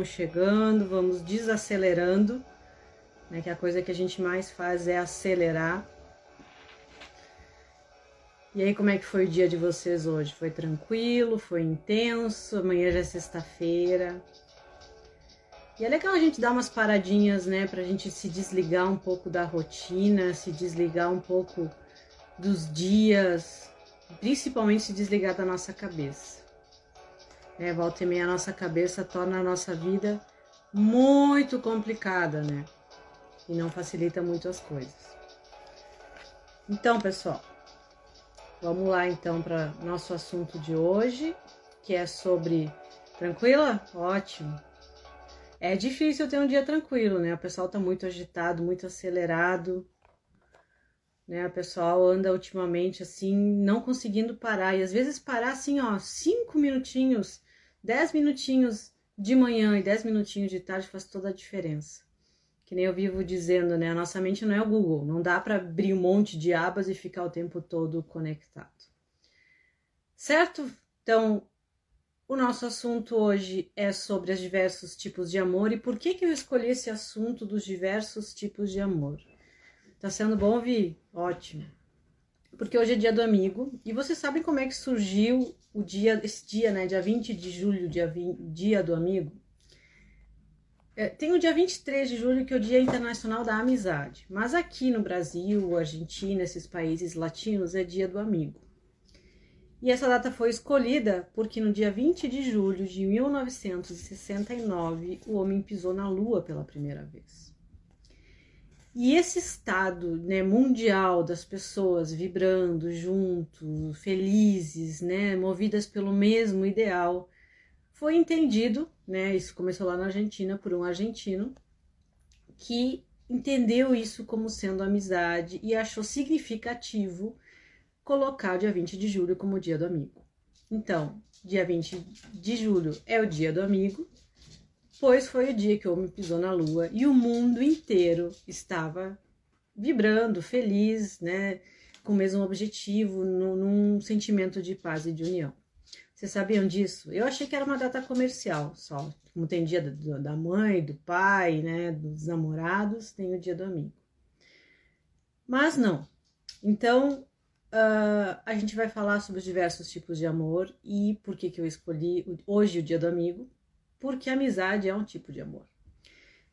vamos chegando, vamos desacelerando, né? Que a coisa que a gente mais faz é acelerar. E aí, como é que foi o dia de vocês hoje? Foi tranquilo? Foi intenso? Amanhã já é sexta-feira. E é legal a gente dar umas paradinhas, né, pra gente se desligar um pouco da rotina, se desligar um pouco dos dias, principalmente se desligar da nossa cabeça. É, volta e meia a nossa cabeça torna a nossa vida muito complicada, né? E não facilita muito as coisas. Então, pessoal, vamos lá então para nosso assunto de hoje, que é sobre tranquila? Ótimo. É difícil ter um dia tranquilo, né? O pessoal tá muito agitado, muito acelerado né? O pessoal anda ultimamente assim, não conseguindo parar. E às vezes parar assim, ó, cinco minutinhos, dez minutinhos de manhã e dez minutinhos de tarde faz toda a diferença. Que nem eu vivo dizendo, né? A nossa mente não é o Google. Não dá para abrir um monte de abas e ficar o tempo todo conectado. Certo? Então, o nosso assunto hoje é sobre os diversos tipos de amor e por que, que eu escolhi esse assunto dos diversos tipos de amor. Tá sendo bom ouvir? Ótimo. Porque hoje é dia do amigo. E vocês sabem como é que surgiu o dia, esse dia, né? Dia 20 de julho, dia, 20, dia do amigo. É, tem o dia 23 de julho, que é o Dia Internacional da Amizade. Mas aqui no Brasil, Argentina, esses países latinos, é dia do amigo. E essa data foi escolhida porque no dia 20 de julho de 1969 o homem pisou na Lua pela primeira vez. E esse estado né, mundial das pessoas vibrando junto, felizes, né, movidas pelo mesmo ideal, foi entendido, né, isso começou lá na Argentina por um argentino que entendeu isso como sendo amizade e achou significativo colocar o dia 20 de julho como o dia do amigo. Então, dia 20 de julho é o dia do amigo, pois foi o dia que o homem pisou na lua e o mundo inteiro estava vibrando, feliz, né, com o mesmo objetivo, no, num sentimento de paz e de união. Vocês sabiam disso? Eu achei que era uma data comercial só. Como tem dia da mãe, do pai, né, dos namorados, tem o dia do amigo. Mas não. Então, uh, a gente vai falar sobre os diversos tipos de amor e por que, que eu escolhi hoje o dia do amigo, porque amizade é um tipo de amor.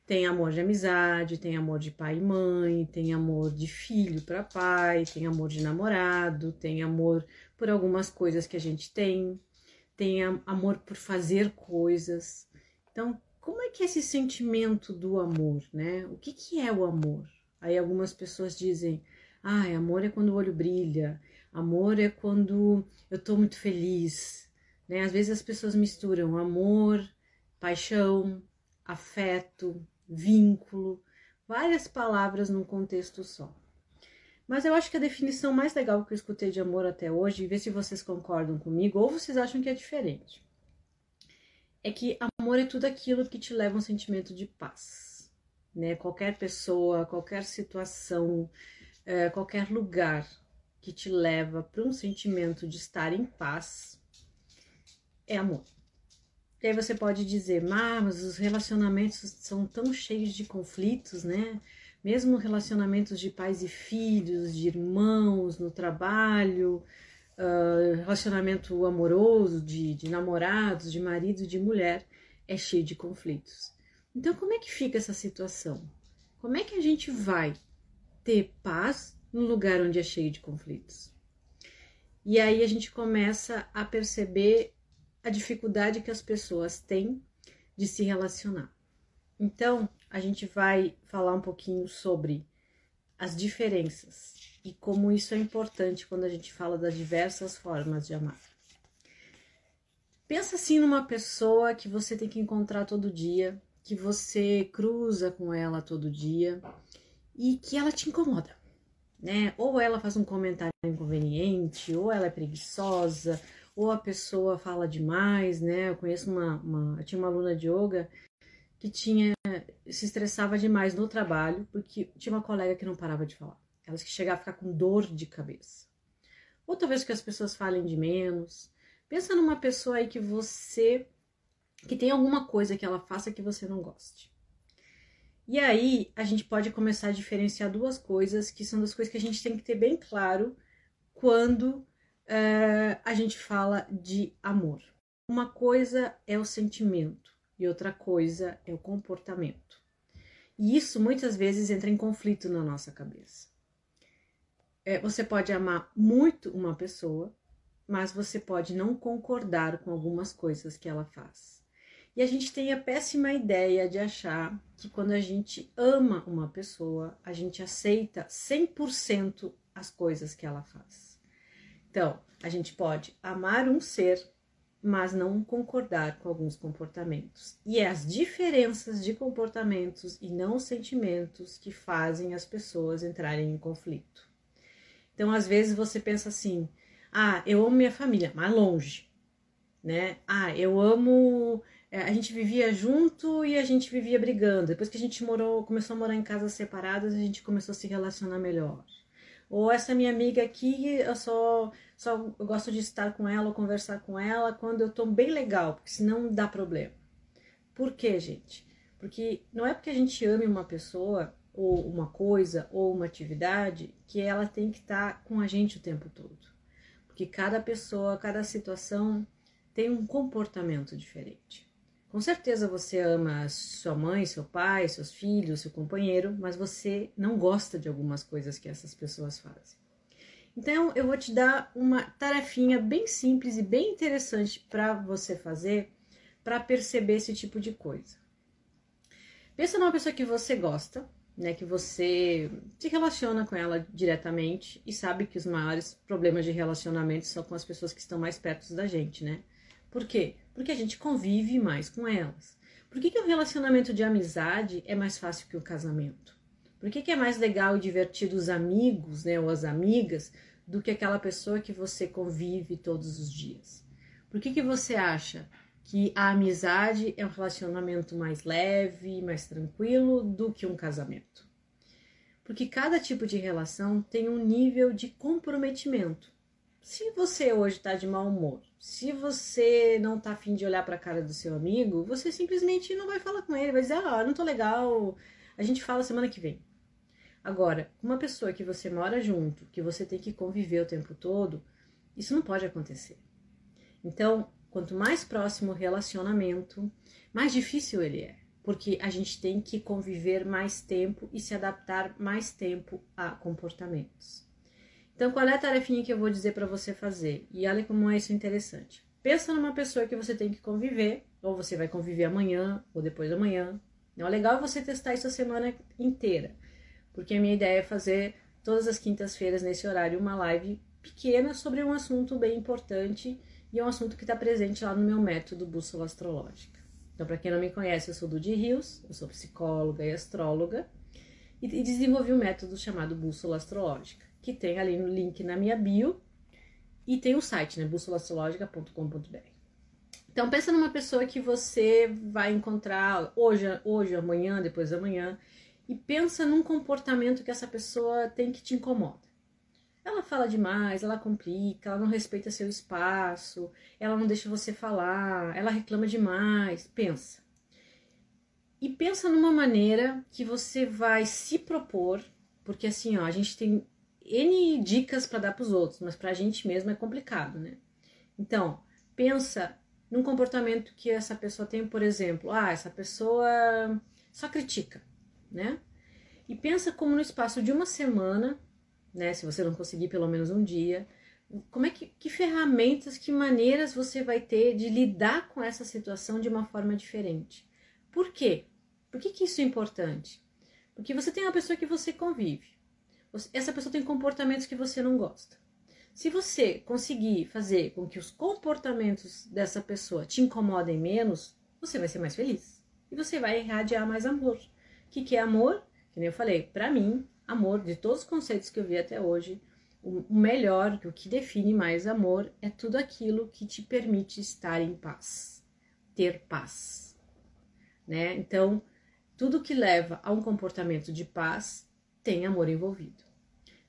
Tem amor de amizade, tem amor de pai e mãe, tem amor de filho para pai, tem amor de namorado, tem amor por algumas coisas que a gente tem, tem amor por fazer coisas. Então, como é que é esse sentimento do amor, né? O que, que é o amor? Aí algumas pessoas dizem, ah, amor é quando o olho brilha, amor é quando eu tô muito feliz, né? Às vezes as pessoas misturam amor paixão, afeto, vínculo, várias palavras num contexto só. Mas eu acho que a definição mais legal que eu escutei de amor até hoje, e ver se vocês concordam comigo ou vocês acham que é diferente, é que amor é tudo aquilo que te leva a um sentimento de paz. Né? Qualquer pessoa, qualquer situação, é, qualquer lugar que te leva para um sentimento de estar em paz é amor. E aí você pode dizer, mas os relacionamentos são tão cheios de conflitos, né? Mesmo relacionamentos de pais e filhos, de irmãos, no trabalho, uh, relacionamento amoroso, de, de namorados, de marido, de mulher, é cheio de conflitos. Então, como é que fica essa situação? Como é que a gente vai ter paz num lugar onde é cheio de conflitos? E aí a gente começa a perceber a dificuldade que as pessoas têm de se relacionar. Então, a gente vai falar um pouquinho sobre as diferenças e como isso é importante quando a gente fala das diversas formas de amar. Pensa assim numa pessoa que você tem que encontrar todo dia, que você cruza com ela todo dia e que ela te incomoda, né? Ou ela faz um comentário inconveniente, ou ela é preguiçosa, ou a pessoa fala demais, né? Eu conheço uma, uma tinha uma aluna de yoga que tinha se estressava demais no trabalho porque tinha uma colega que não parava de falar. Elas que chegava a ficar com dor de cabeça. Ou talvez que as pessoas falem de menos. Pensa numa pessoa aí que você que tem alguma coisa que ela faça que você não goste. E aí a gente pode começar a diferenciar duas coisas que são das coisas que a gente tem que ter bem claro quando é, a gente fala de amor. Uma coisa é o sentimento e outra coisa é o comportamento. E isso muitas vezes entra em conflito na nossa cabeça. É, você pode amar muito uma pessoa, mas você pode não concordar com algumas coisas que ela faz. E a gente tem a péssima ideia de achar que quando a gente ama uma pessoa, a gente aceita 100% as coisas que ela faz. Então, a gente pode amar um ser, mas não concordar com alguns comportamentos. E é as diferenças de comportamentos e não sentimentos que fazem as pessoas entrarem em conflito. Então, às vezes você pensa assim: "Ah, eu amo minha família, mas longe", né? "Ah, eu amo é, a gente vivia junto e a gente vivia brigando. Depois que a gente morou, começou a morar em casas separadas, a gente começou a se relacionar melhor. Ou essa minha amiga aqui, eu só, só eu gosto de estar com ela ou conversar com ela quando eu tô bem legal, porque senão dá problema. Por quê, gente? Porque não é porque a gente ame uma pessoa ou uma coisa ou uma atividade que ela tem que estar tá com a gente o tempo todo. Porque cada pessoa, cada situação tem um comportamento diferente. Com certeza você ama sua mãe, seu pai, seus filhos, seu companheiro, mas você não gosta de algumas coisas que essas pessoas fazem. Então, eu vou te dar uma tarefinha bem simples e bem interessante para você fazer para perceber esse tipo de coisa. Pensa numa pessoa que você gosta, né, que você se relaciona com ela diretamente e sabe que os maiores problemas de relacionamento são com as pessoas que estão mais perto da gente, né? Por quê? Porque a gente convive mais com elas. Por que, que o relacionamento de amizade é mais fácil que o casamento? Por que, que é mais legal e divertido os amigos, né, ou as amigas, do que aquela pessoa que você convive todos os dias? Por que, que você acha que a amizade é um relacionamento mais leve, mais tranquilo do que um casamento? Porque cada tipo de relação tem um nível de comprometimento. Se você hoje está de mau humor, se você não tá afim de olhar para a cara do seu amigo, você simplesmente não vai falar com ele, vai dizer: "Ah, não tô legal, a gente fala semana que vem". Agora, uma pessoa que você mora junto, que você tem que conviver o tempo todo, isso não pode acontecer. Então, quanto mais próximo o relacionamento, mais difícil ele é, porque a gente tem que conviver mais tempo e se adaptar mais tempo a comportamentos. Então, qual é a tarefinha que eu vou dizer para você fazer? E olha como é isso interessante. Pensa numa pessoa que você tem que conviver, ou você vai conviver amanhã, ou depois da manhã. Então, é legal você testar isso a semana inteira, porque a minha ideia é fazer todas as quintas-feiras nesse horário uma live pequena sobre um assunto bem importante e é um assunto que está presente lá no meu método Bússola Astrológica. Então, para quem não me conhece, eu sou do Rios, eu sou psicóloga e astróloga e desenvolvi um método chamado Bússola Astrológica que tem ali no link na minha bio. E tem o site, né? bússolastrológica.com.br. Então pensa numa pessoa que você vai encontrar hoje, hoje, amanhã, depois da manhã, e pensa num comportamento que essa pessoa tem que te incomoda. Ela fala demais, ela complica, ela não respeita seu espaço, ela não deixa você falar, ela reclama demais. Pensa. E pensa numa maneira que você vai se propor, porque assim, ó, a gente tem N dicas para dar para os outros, mas para a gente mesmo é complicado, né? Então, pensa num comportamento que essa pessoa tem, por exemplo, ah, essa pessoa só critica, né? E pensa como no espaço de uma semana, né, se você não conseguir pelo menos um dia, como é que, que ferramentas, que maneiras você vai ter de lidar com essa situação de uma forma diferente. Por quê? Por que, que isso é importante? Porque você tem uma pessoa que você convive essa pessoa tem comportamentos que você não gosta. Se você conseguir fazer com que os comportamentos dessa pessoa te incomodem menos, você vai ser mais feliz. E você vai irradiar mais amor. O que, que é amor? Que nem eu falei, para mim, amor, de todos os conceitos que eu vi até hoje, o melhor, o que define mais amor, é tudo aquilo que te permite estar em paz, ter paz. Né? Então, tudo que leva a um comportamento de paz tem amor envolvido.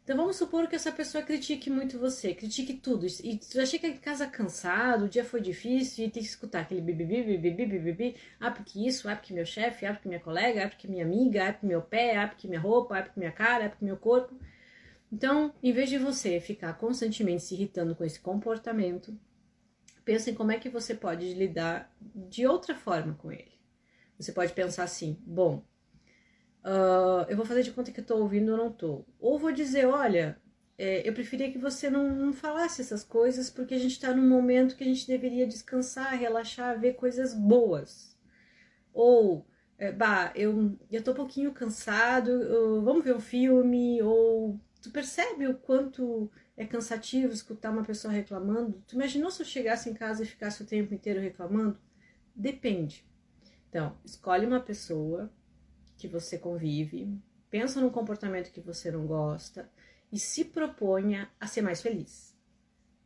Então vamos supor que essa pessoa critique muito você, critique tudo, e já chega em casa cansado, o dia foi difícil e tem que escutar aquele bibibi, bibibi, bibibi, ah, porque isso, ah, porque meu chefe, ah, porque minha colega, ah, porque minha amiga, ah, porque meu pé, ah, porque minha roupa, ah, porque minha cara, ah, porque meu corpo. Então, em vez de você ficar constantemente se irritando com esse comportamento, pensa em como é que você pode lidar de outra forma com ele. Você pode pensar assim, bom, uh, eu vou fazer de conta que estou ouvindo ou não estou. Ou vou dizer, olha, é, eu preferia que você não, não, falasse essas coisas porque a gente está num momento que a gente deveria descansar, relaxar, ver coisas boas. Ou, é, bah, eu, eu tô um pouquinho cansado, vamos ver um filme, ou tu percebe o quanto é cansativo escutar uma pessoa reclamando? Tu imaginou se eu chegasse em casa e ficasse o tempo inteiro reclamando? Depende. Então, escolhe uma pessoa que você convive, pensa no comportamento que você não gosta e se proponha a ser mais feliz,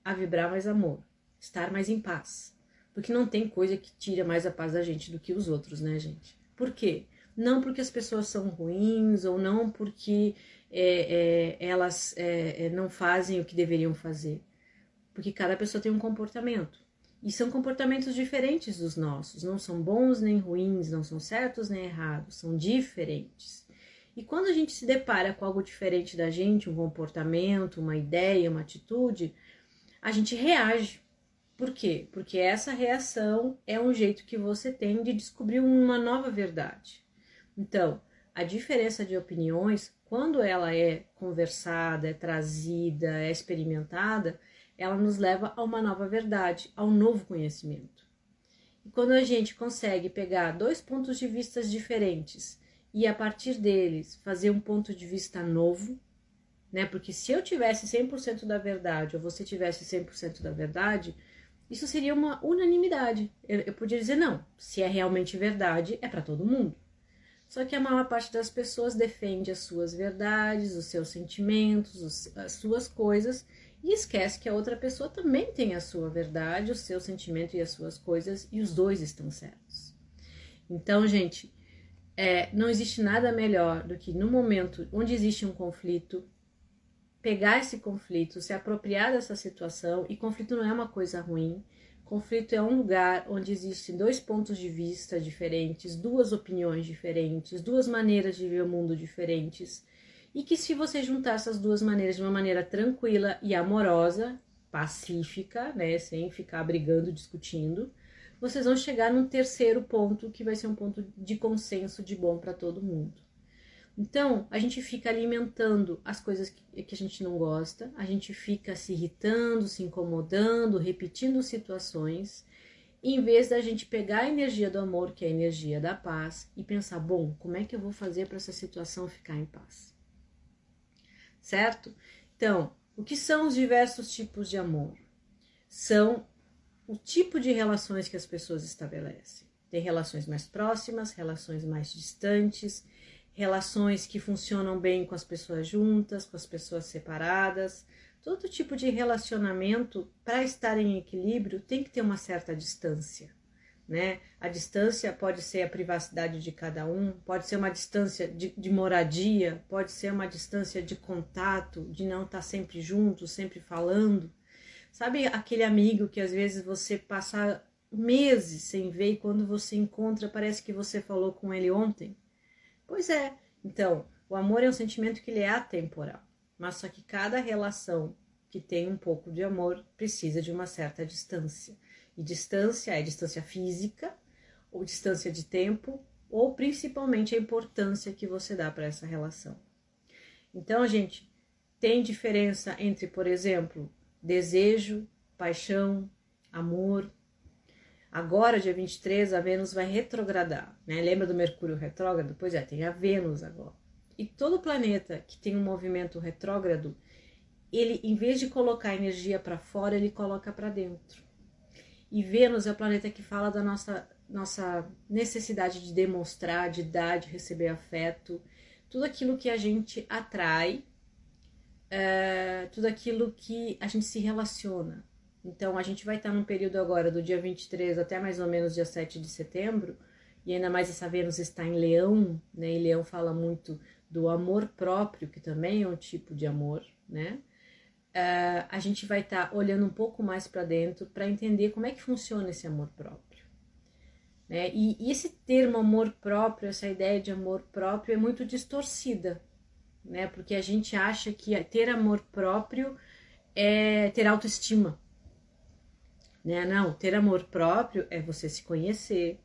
a vibrar mais amor, estar mais em paz. Porque não tem coisa que tira mais a paz da gente do que os outros, né, gente? Por quê? Não porque as pessoas são ruins ou não porque é, é, elas é, é não fazem o que deveriam fazer. Porque cada pessoa tem um comportamento. E são comportamentos diferentes dos nossos, não são bons nem ruins, não são certos nem errados, são diferentes. E quando a gente se depara com algo diferente da gente, um comportamento, uma ideia, uma atitude, a gente reage. Por quê? Porque essa reação é um jeito que você tem de descobrir uma nova verdade. Então, a diferença de opiniões, quando ela é conversada, é trazida, é experimentada, ela nos leva a uma nova verdade, ao novo conhecimento. E quando a gente consegue pegar dois pontos de vista diferentes e a partir deles fazer um ponto de vista novo, né? Porque se eu tivesse 100% da verdade ou você tivesse 100% da verdade, isso seria uma unanimidade. Eu, eu podia dizer não, se é realmente verdade, é para todo mundo. Só que a maior parte das pessoas defende as suas verdades, os seus sentimentos, os, as suas coisas e esquece que a outra pessoa também tem a sua verdade, o seu sentimento e as suas coisas, e os dois estão certos. Então, gente, é, não existe nada melhor do que no momento onde existe um conflito, pegar esse conflito, se apropriar dessa situação, e conflito não é uma coisa ruim. Conflito é um lugar onde existem dois pontos de vista diferentes, duas opiniões diferentes, duas maneiras de ver o mundo diferentes e que se você juntar essas duas maneiras de uma maneira tranquila e amorosa, pacífica, né, sem ficar brigando, discutindo, vocês vão chegar num terceiro ponto que vai ser um ponto de consenso de bom para todo mundo. Então, a gente fica alimentando as coisas que, que a gente não gosta, a gente fica se irritando, se incomodando, repetindo situações, em vez da gente pegar a energia do amor, que é a energia da paz, e pensar: bom, como é que eu vou fazer para essa situação ficar em paz? Certo? Então, o que são os diversos tipos de amor? São o tipo de relações que as pessoas estabelecem. Tem relações mais próximas, relações mais distantes, relações que funcionam bem com as pessoas juntas, com as pessoas separadas. Todo tipo de relacionamento, para estar em equilíbrio, tem que ter uma certa distância né? A distância pode ser a privacidade de cada um, pode ser uma distância de, de moradia, pode ser uma distância de contato, de não estar tá sempre junto, sempre falando. Sabe aquele amigo que às vezes você passa meses sem ver e quando você encontra parece que você falou com ele ontem? Pois é. Então, o amor é um sentimento que ele é atemporal, mas só que cada relação que tem um pouco de amor precisa de uma certa distância. E distância é distância física, ou distância de tempo, ou principalmente a importância que você dá para essa relação. Então, gente, tem diferença entre, por exemplo, desejo, paixão, amor. Agora, dia 23, a Vênus vai retrogradar, né? Lembra do Mercúrio retrógrado? Pois é, tem a Vênus agora. E todo planeta que tem um movimento retrógrado, ele, em vez de colocar energia para fora, ele coloca para dentro. E Vênus é o planeta que fala da nossa, nossa necessidade de demonstrar, de dar, de receber afeto, tudo aquilo que a gente atrai, é, tudo aquilo que a gente se relaciona. Então, a gente vai estar num período agora do dia 23 até mais ou menos dia 7 de setembro, e ainda mais essa Vênus está em Leão, né? E Leão fala muito do amor próprio, que também é um tipo de amor, né? Uh, a gente vai estar tá olhando um pouco mais para dentro para entender como é que funciona esse amor próprio. Né? E, e, esse termo amor próprio, essa ideia de amor próprio é muito distorcida, né? Porque a gente acha que ter amor próprio é ter autoestima. Né? Não, ter amor próprio é você se conhecer,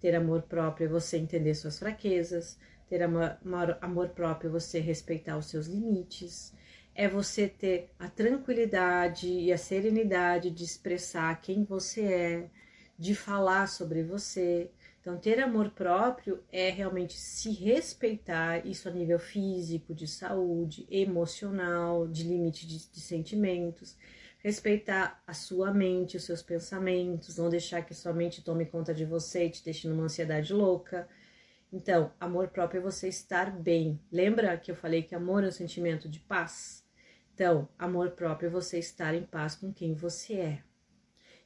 ter amor próprio é você entender suas fraquezas, ter amor, amor próprio é você respeitar os seus limites, é você ter a tranquilidade e a serenidade de expressar quem você é, de falar sobre você. Então, ter amor próprio é realmente se respeitar, isso a nível físico, de saúde, emocional, de limite de, de sentimentos. Respeitar a sua mente, os seus pensamentos, não deixar que sua mente tome conta de você e te deixe numa ansiedade louca. Então, amor próprio é você estar bem. Lembra que eu falei que amor é um sentimento de paz? Então, amor próprio é você estar em paz com quem você é.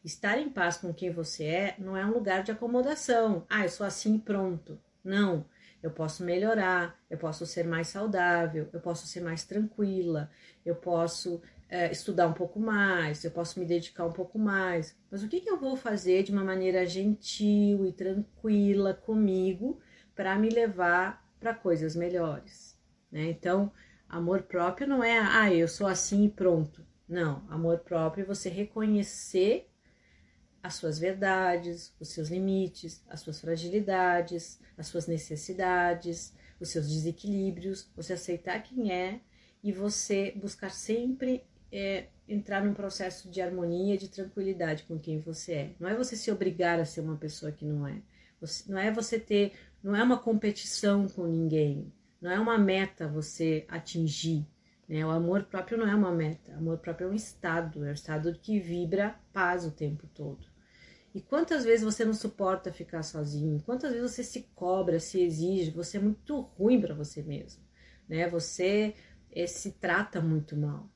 Estar em paz com quem você é não é um lugar de acomodação. Ah, eu sou assim pronto. Não. Eu posso melhorar, eu posso ser mais saudável, eu posso ser mais tranquila, eu posso é, estudar um pouco mais, eu posso me dedicar um pouco mais. Mas o que, que eu vou fazer de uma maneira gentil e tranquila comigo para me levar para coisas melhores? Né? Então, amor próprio não é, ah, eu sou assim e pronto. Não, amor próprio é você reconhecer as suas verdades, os seus limites, as suas fragilidades, as suas necessidades, os seus desequilíbrios, você aceitar quem é e você buscar sempre é, entrar num processo de harmonia, de tranquilidade com quem você é. Não é você se obrigar a ser uma pessoa que não é. Você, não é você ter, não é uma competição com ninguém, não é uma meta você atingir. Né? O amor próprio não é uma meta, o amor próprio é um estado, é um estado que vibra paz o tempo todo. E quantas vezes você não suporta ficar sozinho? Quantas vezes você se cobra, se exige? Você é muito ruim para você mesmo, né? Você é, se trata muito mal.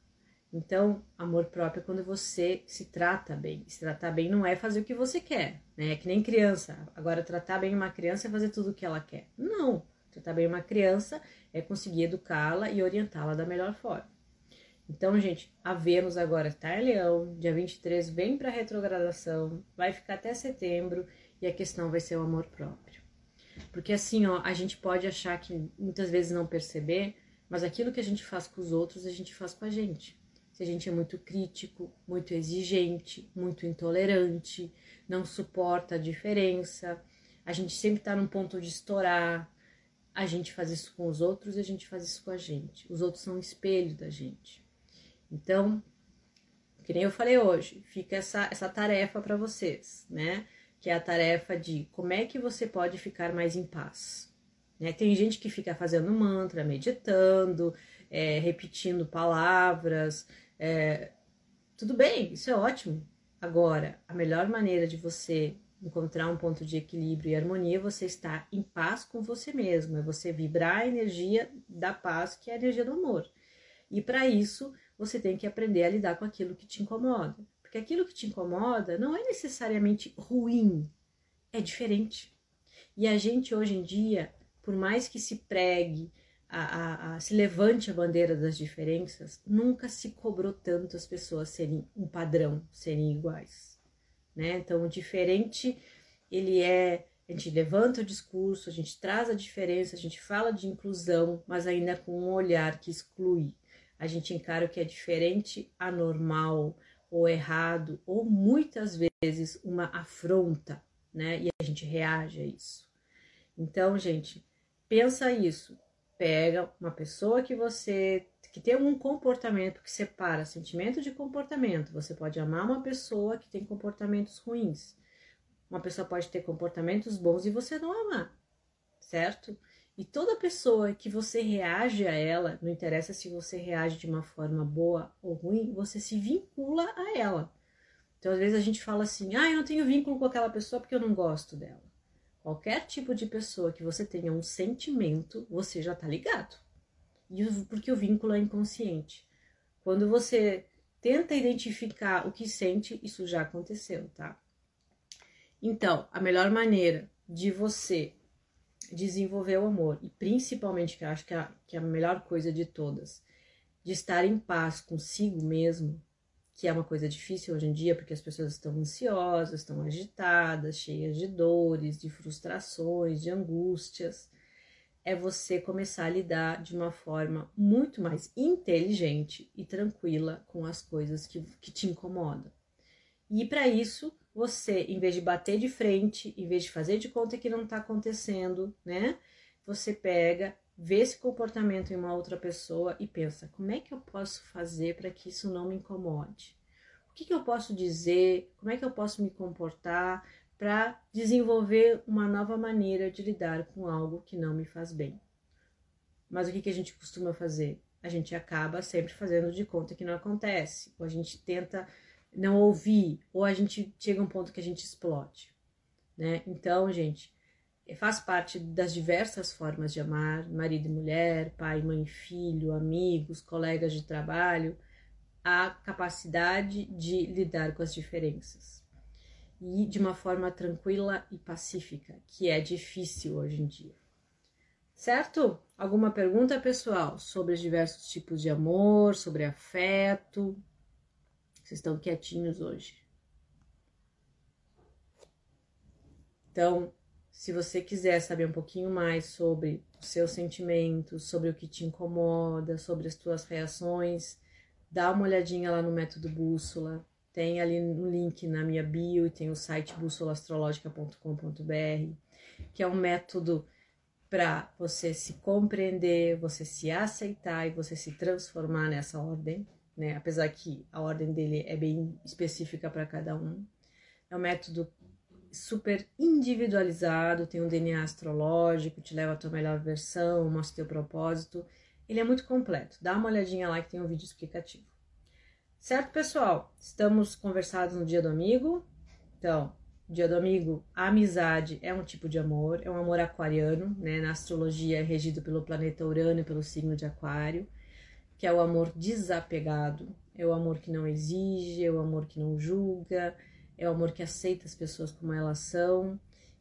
Então, amor próprio é quando você se trata bem. Se tratar bem não é fazer o que você quer, né? É que nem criança. Agora, tratar bem uma criança é fazer tudo o que ela quer. Não. Tratar bem uma criança é conseguir educá-la e orientá-la da melhor forma. Então, gente, a Vênus agora está em Leão, dia 23 vem para retrogradação, vai ficar até setembro e a questão vai ser o amor próprio. Porque assim, ó, a gente pode achar que muitas vezes não perceber, mas aquilo que a gente faz com os outros, a gente faz com a gente. Se a gente é muito crítico, muito exigente, muito intolerante, não suporta a diferença, a gente sempre está num ponto de estourar, a gente faz isso com os outros e a gente faz isso com a gente. Os outros são um espelho da gente. Então, que nem eu falei hoje, fica essa, essa tarefa para vocês, né? Que é a tarefa de como é que você pode ficar mais em paz. Né? Tem gente que fica fazendo mantra, meditando, é, repetindo palavras. É, tudo bem, isso é ótimo. Agora, a melhor maneira de você encontrar um ponto de equilíbrio e harmonia você estar em paz com você mesmo, é você vibrar a energia da paz, que é a energia do amor. E para isso, você tem que aprender a lidar com aquilo que te incomoda. Porque aquilo que te incomoda não é necessariamente ruim, é diferente. E a gente hoje em dia, por mais que se pregue, a, a, a, se levante a bandeira das diferenças, nunca se cobrou tanto as pessoas serem um padrão, serem iguais. Né? Então, o diferente, ele é. A gente levanta o discurso, a gente traz a diferença, a gente fala de inclusão, mas ainda com um olhar que exclui a gente encara o que é diferente, anormal ou errado, ou muitas vezes uma afronta, né? E a gente reage a isso. Então, gente, pensa isso. Pega uma pessoa que você que tem um comportamento que separa sentimento de comportamento. Você pode amar uma pessoa que tem comportamentos ruins. Uma pessoa pode ter comportamentos bons e você não amar, certo? E toda pessoa que você reage a ela, não interessa se você reage de uma forma boa ou ruim, você se vincula a ela. Então, às vezes a gente fala assim: ah, eu não tenho vínculo com aquela pessoa porque eu não gosto dela. Qualquer tipo de pessoa que você tenha um sentimento, você já tá ligado. Porque o vínculo é inconsciente. Quando você tenta identificar o que sente, isso já aconteceu, tá? Então, a melhor maneira de você desenvolver o amor e principalmente que eu acho que é, a, que é a melhor coisa de todas, de estar em paz consigo mesmo, que é uma coisa difícil hoje em dia porque as pessoas estão ansiosas, estão agitadas, cheias de dores, de frustrações, de angústias. É você começar a lidar de uma forma muito mais inteligente e tranquila com as coisas que, que te incomodam. E para isso, você, em vez de bater de frente, em vez de fazer de conta que não está acontecendo, né? Você pega, vê esse comportamento em uma outra pessoa e pensa: como é que eu posso fazer para que isso não me incomode? O que, que eu posso dizer? Como é que eu posso me comportar para desenvolver uma nova maneira de lidar com algo que não me faz bem? Mas o que, que a gente costuma fazer? A gente acaba sempre fazendo de conta que não acontece, ou a gente tenta não ouvir, ou a gente chega a um ponto que a gente explode, né? Então, gente, faz parte das diversas formas de amar, marido e mulher, pai, mãe, filho, amigos, colegas de trabalho, a capacidade de lidar com as diferenças e de uma forma tranquila e pacífica, que é difícil hoje em dia. Certo? Alguma pergunta, pessoal, sobre os diversos tipos de amor, sobre afeto? Vocês estão quietinhos hoje. Então, se você quiser saber um pouquinho mais sobre os seus sentimentos, sobre o que te incomoda, sobre as tuas reações, dá uma olhadinha lá no método bússola. Tem ali no link na minha bio e tem o site bússolastrológica.com.br, que é um método para você se compreender, você se aceitar e você se transformar nessa ordem né? Apesar que a ordem dele é bem específica para cada um. É um método super individualizado, tem um DNA astrológico, te leva à tua melhor versão, mostra teu propósito. Ele é muito completo. Dá uma olhadinha lá que tem um vídeo explicativo. Certo, pessoal? Estamos conversados no Dia do Amigo. Então, Dia do Amigo, a amizade é um tipo de amor, é um amor aquariano, né? Na astrologia é regido pelo planeta Urano e pelo signo de Aquário que é o amor desapegado, é o amor que não exige, é o amor que não julga, é o amor que aceita as pessoas como elas são,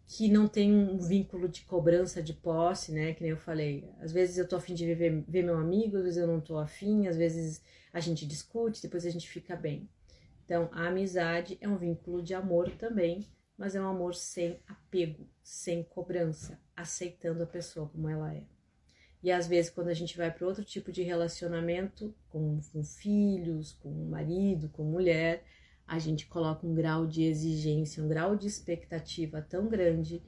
que não tem um vínculo de cobrança de posse, né? Que nem eu falei. Às vezes eu tô afim de ver, ver meu amigo, às vezes eu não tô afim, às vezes a gente discute, depois a gente fica bem. Então, a amizade é um vínculo de amor também, mas é um amor sem apego, sem cobrança, aceitando a pessoa como ela é. E às vezes, quando a gente vai para outro tipo de relacionamento, com, com filhos, com marido, com mulher, a gente coloca um grau de exigência, um grau de expectativa tão grande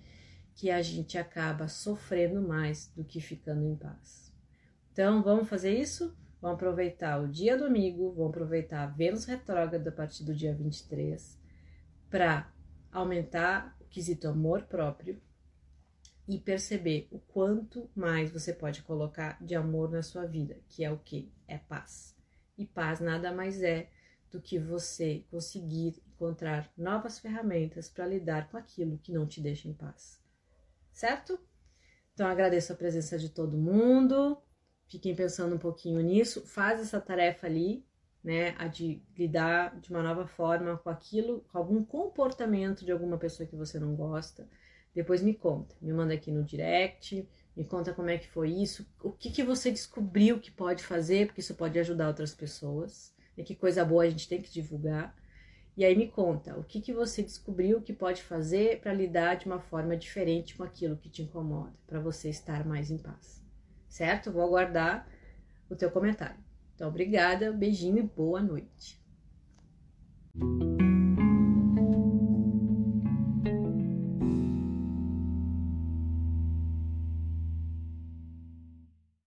que a gente acaba sofrendo mais do que ficando em paz. Então, vamos fazer isso? Vamos aproveitar o dia do amigo, vamos aproveitar a Vênus retrógrada a partir do dia 23 para aumentar o quesito amor próprio, e perceber o quanto mais você pode colocar de amor na sua vida, que é o que? É paz. E paz nada mais é do que você conseguir encontrar novas ferramentas para lidar com aquilo que não te deixa em paz. Certo? Então agradeço a presença de todo mundo. Fiquem pensando um pouquinho nisso. Faz essa tarefa ali, né? A de lidar de uma nova forma com aquilo, com algum comportamento de alguma pessoa que você não gosta depois me conta, me manda aqui no direct, me conta como é que foi isso, o que, que você descobriu que pode fazer, porque isso pode ajudar outras pessoas, e que coisa boa a gente tem que divulgar. E aí me conta, o que, que você descobriu que pode fazer para lidar de uma forma diferente com aquilo que te incomoda, para você estar mais em paz. Certo? Vou aguardar o teu comentário. Então, obrigada, beijinho e boa noite.